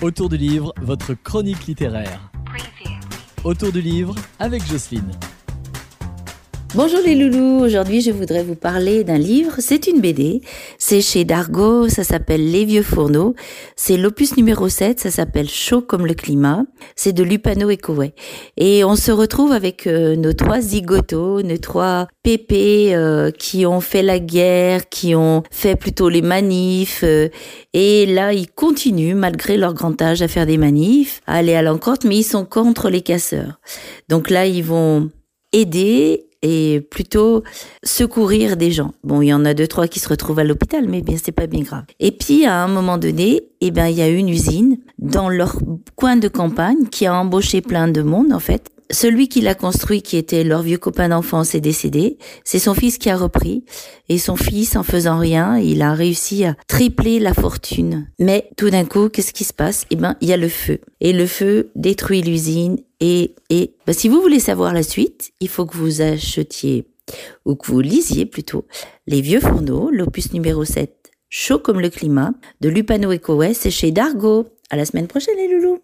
Autour du livre, votre chronique littéraire. Autour du livre avec Jocelyne. Bonjour les loulous, aujourd'hui je voudrais vous parler d'un livre, c'est une BD, c'est chez Dargo, ça s'appelle Les Vieux Fourneaux, c'est l'opus numéro 7, ça s'appelle Chaud comme le climat, c'est de Lupano et Coé. Et on se retrouve avec euh, nos trois zigotos, nos trois pépés euh, qui ont fait la guerre, qui ont fait plutôt les manifs, euh, et là ils continuent malgré leur grand âge à faire des manifs, à aller à l'encontre, mais ils sont contre les casseurs. Donc là ils vont aider et plutôt secourir des gens. Bon, il y en a deux trois qui se retrouvent à l'hôpital, mais bien c'est pas bien grave. Et puis à un moment donné, eh ben il y a une usine dans leur coin de campagne qui a embauché plein de monde en fait celui qui l'a construit, qui était leur vieux copain d'enfance, est décédé. C'est son fils qui a repris. Et son fils, en faisant rien, il a réussi à tripler la fortune. Mais tout d'un coup, qu'est-ce qui se passe? Eh ben, il y a le feu. Et le feu détruit l'usine. Et, et ben, si vous voulez savoir la suite, il faut que vous achetiez, ou que vous lisiez plutôt, Les Vieux Fourneaux, l'opus numéro 7, Chaud comme le climat, de Lupano et Coes, chez Dargo. À la semaine prochaine, les loulous